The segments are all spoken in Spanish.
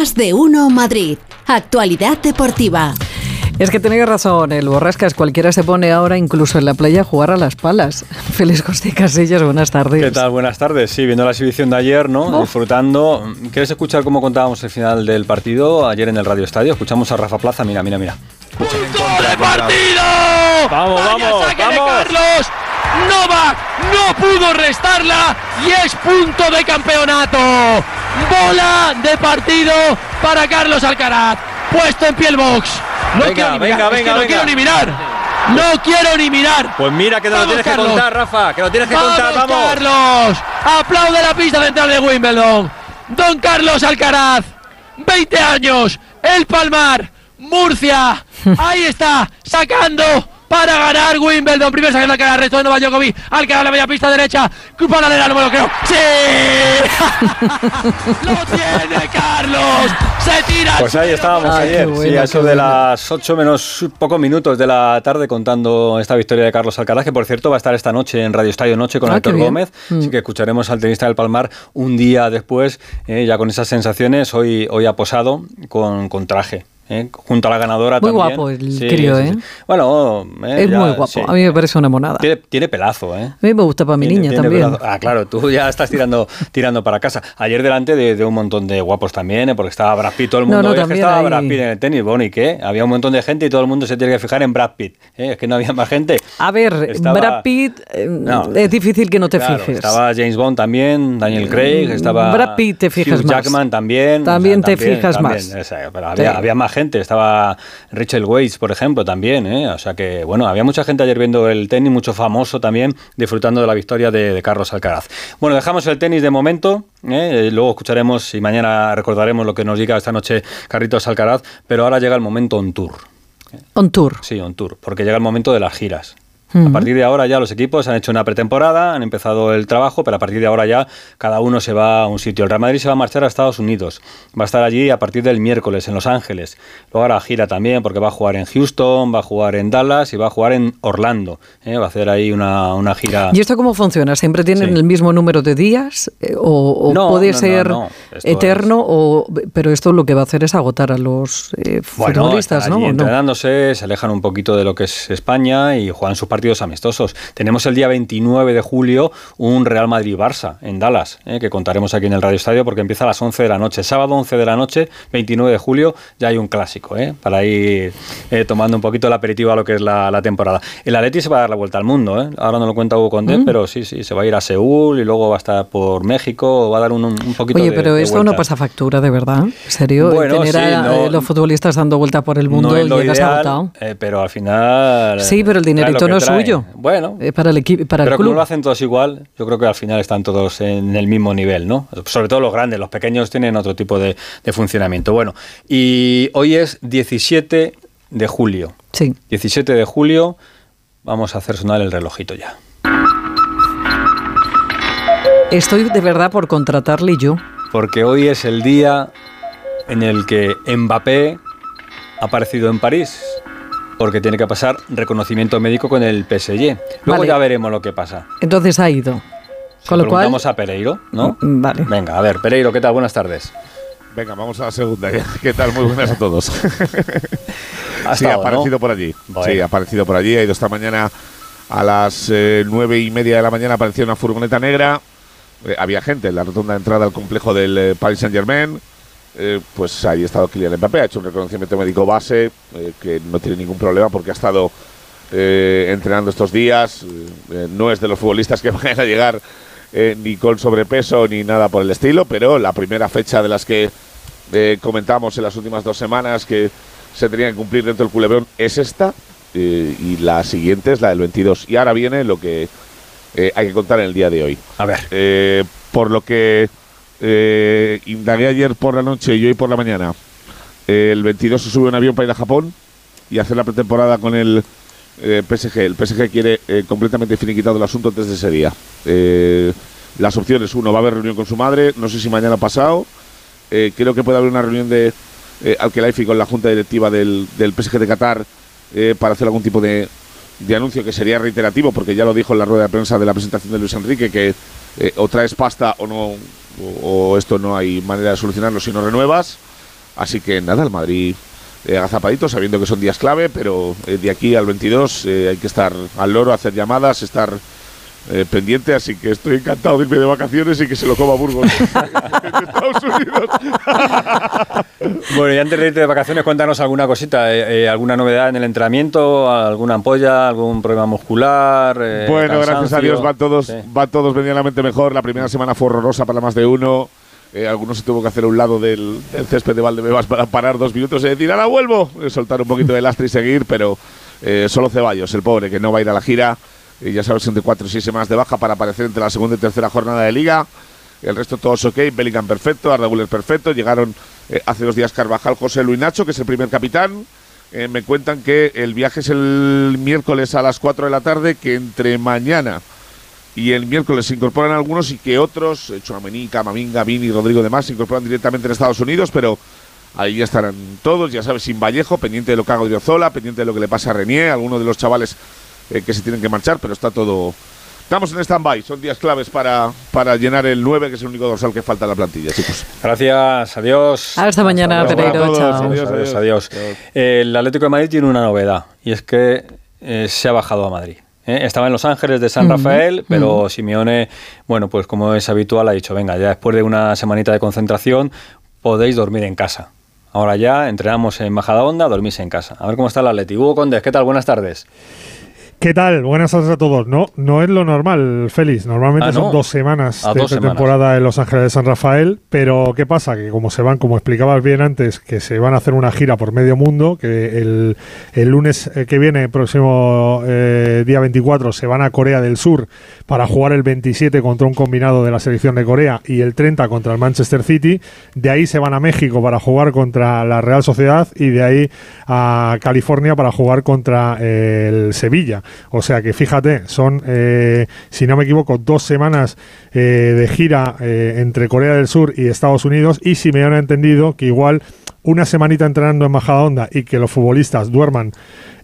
Más de uno Madrid. Actualidad deportiva. Es que tenéis razón, el Borrascas. Cualquiera se pone ahora incluso en la playa a jugar a las palas. Feliz José Casillas, buenas tardes. ¿Qué tal? Buenas tardes. Sí, viendo la exhibición de ayer, ¿no? Disfrutando. ¿Quieres escuchar cómo contábamos el final del partido ayer en el Radio Estadio? Escuchamos a Rafa Plaza. Mira, mira, mira. ¡Punto de partido! ¡Vamos, vamos, vamos! Carlos! Novak no pudo restarla y es punto de campeonato. Bola de partido para Carlos Alcaraz. Puesto en piel box. No Venga, quiero ni venga, mirar, es que venga, no venga. quiero ni mirar. No quiero ni mirar. Pues mira que te lo tienes que contar, Rafa. Que lo tienes que contar, ¡Vamos, vamos. Carlos! Aplaude la pista central de Wimbledon. Don Carlos Alcaraz, 20 años, El Palmar, Murcia. Ahí está, sacando para ganar Wimbledon. Primero sacando Alcaraz, resto de Novak Djokovic. Alcaraz la media pista derecha. Paralela, no me lo creo. ¡Sí! ¡Lo tiene Carlos! ¡Se tira! al Pues ahí estábamos Ay, ayer, sí, a eso de las 8 menos pocos minutos de la tarde contando esta victoria de Carlos Alcaraz, que por cierto va a estar esta noche en Radio Estadio Noche con Ah, Héctor. Gómez, Mm. así que escucharemos al tenista del Palmar un día después, eh, ya con esas sensaciones, hoy, hoy ha posado con, con traje. Eh, junto a la ganadora Muy también. guapo el crío, ¿eh? Bueno, eh, es ya, muy guapo, sí. a mí me parece una monada. Tiene, tiene pelazo, ¿eh? A mí me gusta para mi Tiene- niña tiene también. pelazo. Ah, claro, tú ya estás tirando, tirando para casa. Ayer delante de, de un montón de guapos también, ¿eh? porque estaba Brad Pitt, todo el mundo. no, "Oye, es que estaba hay- Brad Pitt en el tenis, bueno, ¿y qué? Había un montón de gente y todo el mundo se tiene que fijar en Brad Pitt. Es que no había más gente. A ver, Estaba- Brad Pitt, No. es difícil que no te Claro, fijes. Estaba James Bond también, Daniel Craig, estaba. Brad Pitt te fijas Hugh más. Jackman también. También te fijas también, más. pero había, Sí. había más gente, estaba Rachel Weisz, por ejemplo, también. ¿eh? O sea que, bueno, había mucha gente ayer viendo el tenis, mucho famoso también, disfrutando de la victoria de, de Carlos Alcaraz. Bueno, dejamos el tenis de momento, ¿eh? Eh, luego escucharemos y mañana recordaremos lo que nos diga esta noche Carlitos Alcaraz, pero ahora llega el momento on tour. On tour. Sí, on tour, porque llega el momento de las giras. A partir de ahora ya los equipos han hecho una pretemporada, han empezado el trabajo, pero a partir de ahora ya cada uno se va a un sitio. El Real Madrid se va a marchar a Estados Unidos. Va a estar allí a partir del miércoles en Los Ángeles. Luego ahora gira también porque va a jugar en Houston, va a jugar en Dallas y va a jugar en Orlando. ¿eh? Va a hacer ahí una, una gira. ¿Y esto cómo funciona? ¿Siempre tienen Sí. el mismo número de días? Eh, ¿O, o No, puede no, ser no. Eterno? O, pero esto lo que va a hacer es agotar a los eh, Bueno, futbolistas, están ¿no? allí ¿O no? entrenándose, se alejan un poquito de lo que es España y juegan sus partidos amistosos. Tenemos el día 29 de julio un Real Madrid-Barça en Dallas, eh, que contaremos aquí en el Radio Estadio porque empieza a las 11 de la noche. Sábado 11 de la noche, 29 de julio, ya hay un clásico, eh, para ir eh, tomando un poquito el aperitivo a lo que es la, la temporada. El Atleti se va a dar la vuelta al mundo, eh. ahora no lo cuenta Hugo Condé, Mm. pero sí, sí, se va a ir a Seúl y luego va a estar por México, va a dar un, un poquito Oye, de pero de esto no pasa factura, de verdad. ¿En serio? Bueno, Tener sí, a no- eh, los futbolistas dando vuelta por el mundo no y es lo llegas ideal, agotado. eh, pero al final. Sí, pero el dinerito no es. Suyo. Bueno, Eh, para el equipo, para pero el como club. lo hacen todos igual, yo creo que al final están todos en el mismo nivel, ¿no? Sobre todo los grandes, los pequeños tienen otro tipo de, de funcionamiento. Bueno, y hoy es 17 de julio. Sí. 17 de julio, vamos a hacer sonar el relojito ya. Estoy de verdad por contratarle yo. Porque hoy es el día en el que Mbappé ha aparecido en París. Porque tiene que pasar reconocimiento médico con el PSG. Luego Vale. ya veremos lo que pasa. Entonces ha ido. Se Con lo cual, preguntamos a Pereiro, ¿no? Mm, vale. Venga, a ver, Pereiro, ¿qué tal? Buenas tardes. Venga, vamos a la segunda. ¿Qué tal? Muy buenas a todos. Ha sí, estado, ha ¿no? aparecido por allí. Bueno. Sí, ha aparecido por allí. Ha ido esta mañana a las eh, nueve y media de la mañana. Apareció una furgoneta negra. Eh, había gente en la rotonda de entrada al complejo del eh, Paris Saint Germain. Pues ahí ha estado Kylian Mbappé. Ha hecho un reconocimiento médico base eh, que no tiene ningún problema porque ha estado eh, entrenando estos días. Eh, no es de los futbolistas que vayan a llegar eh, ni con sobrepeso ni nada por el estilo, pero la primera fecha de las que eh, comentamos en las últimas dos semanas que se tenían que cumplir dentro del culebrón es esta eh, y la siguiente es la del 22. Y ahora viene lo que eh, hay que contar en el día de hoy. A ver. Eh, por lo que eh, indagué ayer por la noche y hoy por la mañana, el 22 se sube un avión para ir a Japón y hacer la pretemporada con el eh, PSG. El PSG quiere eh, completamente finiquitado el asunto desde ese día. Eh, las opciones, uno, va a haber reunión con su madre, no sé si mañana pasado. Creo que puede haber una reunión de Al-Khelaifi con la junta directiva del, PSG de Qatar para hacer algún tipo de, de anuncio que sería reiterativo, porque ya lo dijo en la rueda de prensa de la presentación de Luis Enrique, que eh, o traes pasta o no, o, esto no hay manera de solucionarlo si no renuevas. Así que nada, el Madrid eh, agazapadito, sabiendo que son días clave, pero eh, de aquí al 22 eh, hay que estar al loro, hacer llamadas, estar eh, pendiente, así que estoy encantado de irme de vacaciones y que se lo coma Burgos en Estados Unidos. Bueno, y antes de irte de vacaciones, cuéntanos alguna cosita, eh, eh, alguna novedad en el entrenamiento, alguna ampolla, algún problema muscular. eh, bueno, gracias a cansancio? Dios van todos, Sí. van todos medianamente mejor. La primera semana fue horrorosa para más de uno. Eh, algunos se tuvo que hacer a un lado del, del césped de Valdebebas para parar dos minutos y decir, ahora vuelvo. Eh, soltar un poquito de lastre y seguir, pero eh, solo Ceballos, el pobre, que no va a ir a la gira. Y ya sabes, entre cuatro y seis semanas de baja para aparecer entre la segunda y tercera jornada de liga. El resto todos ok, Bellingham perfecto, Arda Güler perfecto. Llegaron eh, hace dos días Carvajal, José Luis Nacho, que es el primer capitán. Eh, me cuentan que el viaje es el miércoles a las 4 de la tarde, que entre mañana y el miércoles se incorporan algunos y que otros, eh, Chouameni, Camavinga, Vini y Rodrigo demás, se incorporan directamente en Estados Unidos, pero ahí ya estarán todos, ya sabes, sin Vallejo, pendiente de lo que haga Odriozola, pendiente de lo que le pasa a Renier, algunos de los chavales eh, que se tienen que marchar, pero está todo... Estamos en stand-by, son días claves para, para llenar el 9, que es el único dorsal que falta en la plantilla, chicos. Gracias, adiós. Hasta mañana. Pereiro. Adiós, Adiós, adiós, adiós. El Atlético de Madrid tiene una novedad y es que eh, se ha bajado a Madrid. ¿eh? Estaba en Los Ángeles de San Rafael, pero Simeone, bueno, pues como es habitual, ha dicho, venga, ya después de una semanita de concentración podéis dormir en casa. Ahora ya entrenamos en Bajada Onda, dormís en casa. A ver cómo está el Atleti. Hugo Condes, ¿qué tal? Buenas tardes. ¿Qué tal? Buenas tardes a todos. No, no es lo normal, Félix. Normalmente Ah, ¿no? son dos semanas Ah, de dos semanas. temporada en Los Ángeles de San Rafael. Pero ¿qué pasa? Que como se van, como explicabas bien antes, que se van a hacer una gira por medio mundo, que el, el lunes eh, que viene, próximo eh, día 24, se van a Corea del Sur para jugar el 27 contra un combinado de la selección de Corea y el 30 contra el Manchester City. De ahí se van a México para jugar contra la Real Sociedad y de ahí a California para jugar contra el Sevilla. O sea que fíjate, son, eh, si no me equivoco, dos semanas eh, de gira eh, entre Corea del Sur y Estados Unidos. Y si me han entendido que igual una semanita entrenando en Majadahonda y que los futbolistas duerman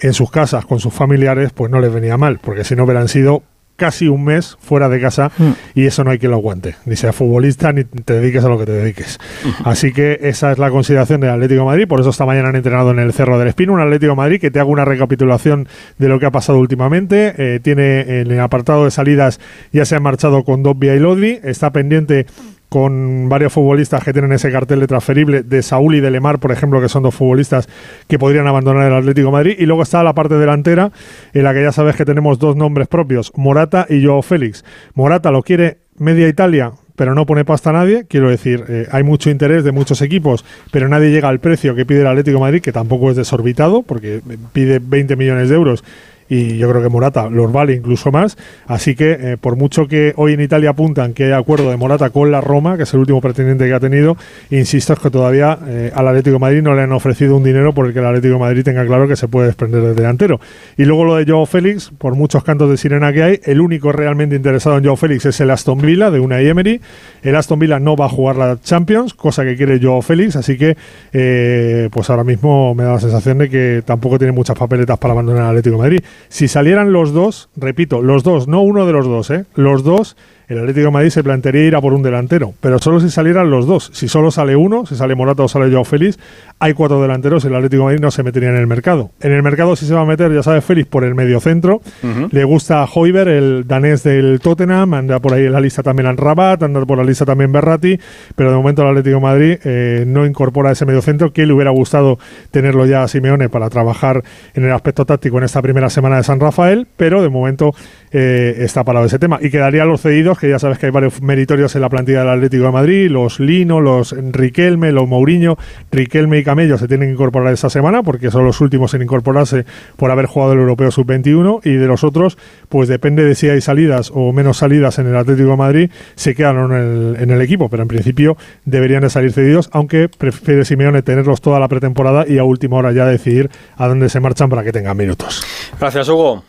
en sus casas con sus familiares, pues no les venía mal, porque si no hubieran sido casi un mes fuera de casa y eso no hay quien lo aguante, ni sea futbolista ni te dediques a lo que te dediques. Así que esa es la consideración del Atlético de Madrid, por eso esta mañana han entrenado en el Cerro del Espino, un Atlético de Madrid que te hago una recapitulación de lo que ha pasado últimamente, Eh, tiene en el apartado de salidas ya se han marchado con Dobbia y Lodri, está pendiente con varios futbolistas que tienen ese cartel de transferible de Saúl y de Lemar, por ejemplo, que son dos futbolistas que podrían abandonar el Atlético Madrid. Y luego está la parte delantera, en la que ya sabes que tenemos dos nombres propios, Morata y Joao Félix. Morata lo quiere media Italia, pero no pone pasta a nadie. Quiero decir, eh, hay mucho interés de muchos equipos, pero nadie llega al precio que pide el Atlético Madrid, que tampoco es desorbitado, porque pide 20 millones de euros y yo creo que Morata los vale incluso más. Así que, eh, por mucho que hoy en Italia apuntan que hay acuerdo de Morata con la Roma, que es el último pretendiente que ha tenido, insisto, es que todavía eh, al Atlético Madrid no le han ofrecido un dinero por el que el Atlético Madrid tenga claro que se puede desprender del delantero. Y luego lo de Joao Félix, por muchos cantos de sirena que hay, el único realmente interesado en Joao Félix es el Aston Villa de una Emery. El Aston Villa no va a jugar la Champions, cosa que quiere Joao Félix, así que eh, pues ahora mismo me da la sensación de que tampoco tiene muchas papeletas para abandonar el Atlético Madrid. Si salieran los dos, repito, los dos, no uno de los dos, ¿eh? los dos, el Atlético de Madrid se plantearía ir a por un delantero, pero solo si salieran los dos. Si solo sale uno, si sale Morata o sale Joao Félix, hay cuatro delanteros, el Atlético de Madrid no se metería en el mercado. En el mercado sí se va a meter, ya sabes, Félix por el medio centro. Le gusta Hoiber, el danés del Tottenham, anda por ahí en la lista también Rabat, anda por la lista también Berratti, pero de momento el Atlético de Madrid eh, no incorpora ese medio centro que le hubiera gustado tenerlo ya a Simeone para trabajar en el aspecto táctico en esta primera semana de San Rafael, pero de momento eh, está parado ese tema. Y quedaría los cedidos, que ya sabes que hay varios meritorios en la plantilla del Atlético de Madrid, los Lino, los Riquelme, los Mourinho, Riquelme y Camello se tienen que incorporar esta semana porque son los últimos en incorporarse por haber jugado el Europeo Sub-21 y de los otros, pues depende de si hay salidas o menos salidas en el Atlético de Madrid, se quedan en el, en el equipo, pero en principio deberían de salir cedidos, aunque prefiere Simeone tenerlos toda la pretemporada y a última hora ya decidir a dónde se marchan para que tengan minutos. Gracias, Hugo.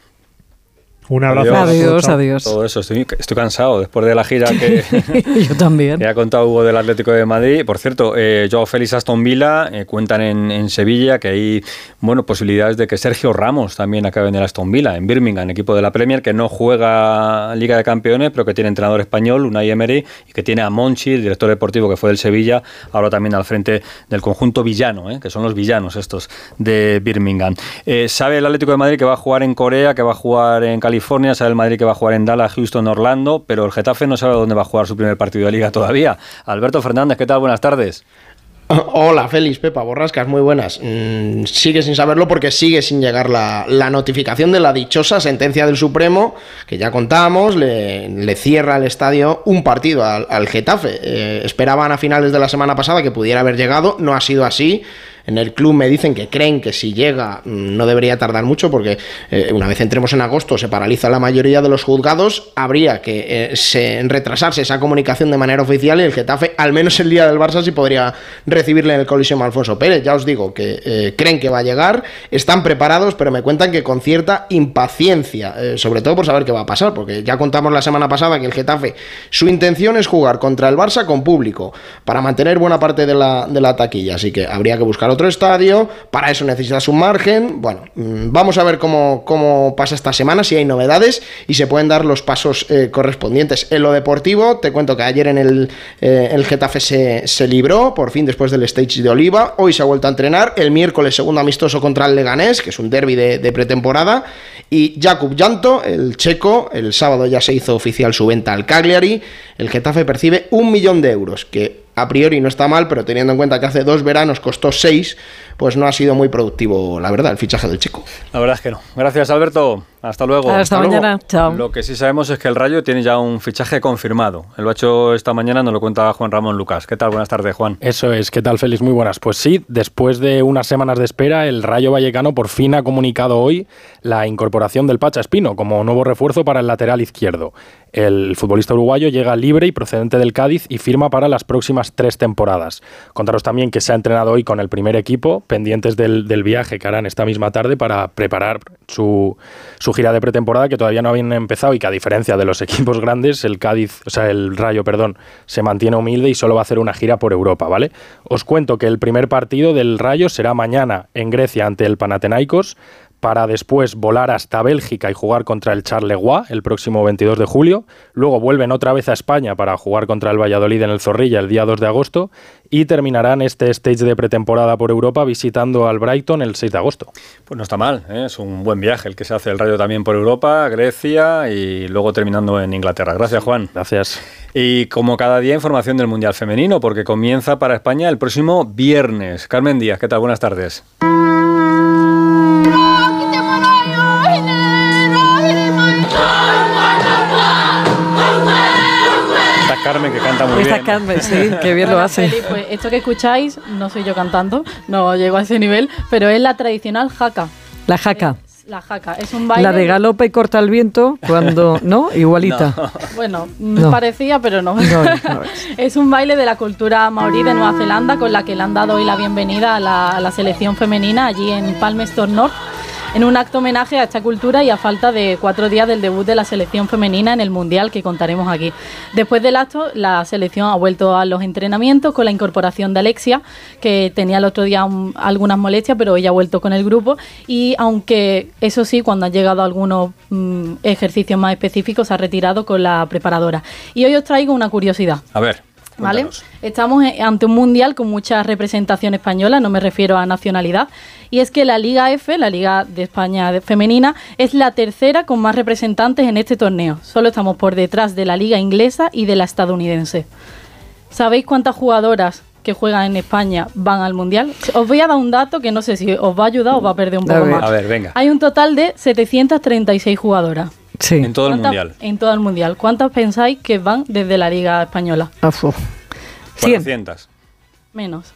Un abrazo. Adiós, adiós. Todo eso, estoy, estoy cansado después de la gira que, Yo también. que ha contado Hugo del Atlético de Madrid. Por cierto, eh, Joao Félix Aston Villa eh, cuentan en, en Sevilla que hay bueno, posibilidades de que Sergio Ramos también acabe en el Aston Villa, en Birmingham, equipo de la Premier que no juega Liga de Campeones, pero que tiene entrenador español, Unai Emery, y que tiene a Monchi, el director deportivo que fue del Sevilla, ahora también al frente del conjunto villano, eh, que son los villanos estos de Birmingham. Eh, sabe el Atlético de Madrid que va a jugar en Corea, que va a jugar en California, sabe el Madrid que va a jugar en Dallas, Houston, Orlando, pero el Getafe no sabe dónde va a jugar su primer partido de liga todavía. Alberto Fernández, ¿qué tal? Buenas tardes. Hola, Félix, Pepa, borrascas, muy buenas. Mm, sigue sin saberlo porque sigue sin llegar la, notificación de la dichosa sentencia del Supremo, que ya contamos, le, cierra el estadio un partido al, al Getafe. Eh, esperaban a finales de la semana pasada que pudiera haber llegado, no ha sido así. En el club me dicen que creen que si llega mm, no debería tardar mucho porque eh, una vez entremos en agosto se paraliza la mayoría de los juzgados, habría que eh, se, retrasarse esa comunicación de manera oficial y el Getafe, al menos el día del Barça, sí podría recibirle en el Coliseum Alfonso Pérez. Ya os digo que eh, creen que va a llegar, están preparados, pero me cuentan que con cierta impaciencia, sobre todo por saber qué va a pasar, porque ya contamos la semana pasada que el Getafe, su intención es jugar contra el Barça con público, para mantener buena parte de la, de la taquilla, así que habría que buscar otro estadio, para eso necesitas un margen. Bueno, mm, vamos a ver cómo, cómo pasa esta semana, si hay novedades y se pueden dar los pasos eh, correspondientes. En lo deportivo, te cuento que ayer en el, eh, el Getafe se, se, libró, por fin después del stage de Oliva. Hoy se ha vuelto a entrenar. El miércoles, segundo amistoso contra el Leganés, que es un derby de, de pretemporada. Y Jakub Janto, el checo, el sábado ya se hizo oficial su venta al Cagliari. El Getafe percibe un millón de euros, que a priori no está mal, pero teniendo en cuenta que hace dos veranos costó seis, pues no ha sido muy productivo, la verdad, el fichaje del chico. La verdad es que no. Gracias, Alberto. Hasta luego. Hasta, Hasta mañana. Luego. Chao. Lo que sí sabemos es que el Rayo tiene ya un fichaje confirmado. Lo ha hecho esta mañana, nos lo cuenta Juan Ramón Lucas. ¿Qué tal? Buenas tardes, Juan. Eso es. ¿Qué tal, Félix? Muy buenas. Pues sí, después de unas semanas de espera, el Rayo Vallecano por fin ha comunicado hoy la incorporación del Pacha Espino como nuevo refuerzo para el lateral izquierdo. El futbolista uruguayo llega libre y procedente del Cádiz y firma para las próximas tres temporadas. Contaros también que se ha entrenado hoy con el primer equipo, pendientes del, del viaje que harán esta misma tarde para preparar su, su, gira de pretemporada, que todavía no habían empezado y que a diferencia de los equipos grandes, el Cádiz, o sea, el Rayo, perdón, se mantiene humilde y solo va a hacer una gira por Europa, ¿vale? Os cuento que el primer partido del Rayo será mañana en Grecia ante el Panathinaikos para después volar hasta Bélgica y jugar contra el Charleroi el próximo 22 de julio. Luego vuelven otra vez a España para jugar contra el Valladolid en el Zorrilla el día 2 de agosto y terminarán este stage de pretemporada por Europa visitando al Brighton el 6 de agosto. Pues no está mal, ¿eh? es un buen viaje el que se hace el Rayo también por Europa, Grecia y luego terminando en Inglaterra. Gracias, Juan. Gracias. Y como cada día, información del Mundial Femenino, porque comienza para España el próximo viernes. Carmen Díaz, ¿qué tal? Buenas tardes. Carmen, que canta muy Esta bien. Carmen, sí, que bien lo hace. Feliz, pues esto que escucháis, no soy yo cantando, no llego a ese nivel, pero es la tradicional jaca. La jaca. La jaca, es un baile. La de galopa y corta el viento, cuando. ¿No? Igualita. No. Bueno, no. parecía, pero no. no es un baile de la cultura maorí de Nueva Zelanda con la que le han dado hoy la bienvenida a la, a la selección femenina allí en Palmerston North en un acto homenaje a esta cultura y a falta de cuatro días del debut de la selección femenina en el Mundial que contaremos aquí. Después del acto, la selección ha vuelto a los entrenamientos con la incorporación de Alexia, que tenía el otro día un, algunas molestias, pero ella ha vuelto con el grupo y aunque eso sí, cuando han llegado algunos mmm, ejercicios más específicos, se ha retirado con la preparadora. Y hoy os traigo una curiosidad. A ver. ¿Vale? Estamos ante un mundial con mucha representación española, no me refiero a nacionalidad, y es que la Liga F, la Liga de España femenina, es la tercera con más representantes en este torneo. Solo estamos por detrás de la Liga inglesa y de la estadounidense. ¿Sabéis cuántas jugadoras que juegan en España van al mundial? Os voy a dar un dato que no sé si os va a ayudar o va a perder un poco a ver, más. A ver, venga. Hay un total de 736 jugadoras. Sí. En todo el mundial. En todo el mundial. ¿Cuántas pensáis que van desde la Liga Española? Afo. 400. Menos.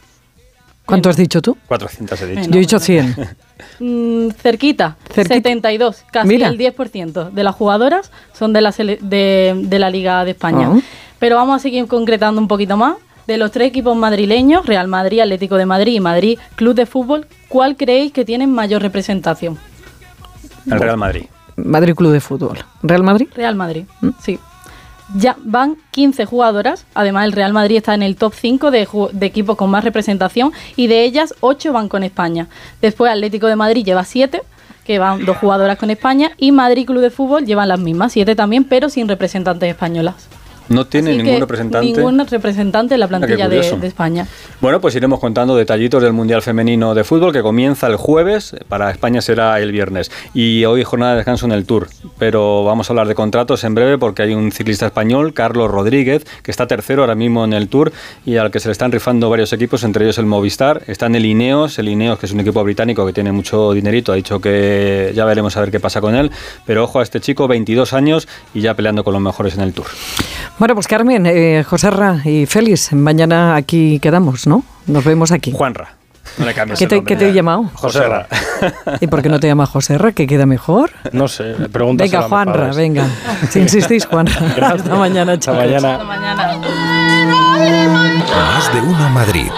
¿Cuánto has dicho tú? 400 he dicho. Menos, Yo he dicho 100. Mm, cerquita, Cerquita. 72, casi Mira. el 10% de las jugadoras son de la, sele- de, de la Liga de España. Ah. Pero vamos a seguir concretando un poquito más. De los tres equipos madrileños, Real Madrid, Atlético de Madrid y Madrid Club de Fútbol, ¿cuál creéis que tienen mayor representación? El Real Madrid. Madrid Club de Fútbol. ¿Real Madrid? Real Madrid, ¿Mm? sí. Ya van 15 jugadoras, además el Real Madrid está en el top 5 de, de equipos con más representación y de ellas 8 van con España. Después Atlético de Madrid lleva 7 que van dos jugadoras con España, y Madrid Club de Fútbol llevan las mismas, siete también, pero sin representantes españolas. No tiene ningún representante. Ningún representante en la ah, plantilla de, España. Bueno, pues iremos contando detallitos del Mundial Femenino de Fútbol que comienza el jueves, para España será el viernes. Y hoy jornada de descanso en el Tour. Pero vamos a hablar de contratos en breve porque hay un ciclista español, Carlos Rodríguez, que está tercero ahora mismo en el Tour y al que se le están rifando varios equipos, entre ellos el Movistar. Está en el Ineos, el Ineos que es un equipo británico que tiene mucho dinerito, ha dicho que ya veremos a ver qué pasa con él. Pero ojo a este chico, 22 años y ya peleando con los mejores en el Tour. Bueno, pues Carmen, eh, Joserra y Félix, mañana aquí quedamos, ¿no? Nos vemos aquí. Juanra. No le cambies ¿Qué, te, ¿Qué te he llamado? Joserra. ¿Y por qué no te llamas Joserra? ¿Que queda mejor? No sé, pregunta. Venga, Juanra, venga. Si insistís, Juanra. Hasta mañana, chicos. Hasta mañana. Hasta mañana. Más de uno Madrid.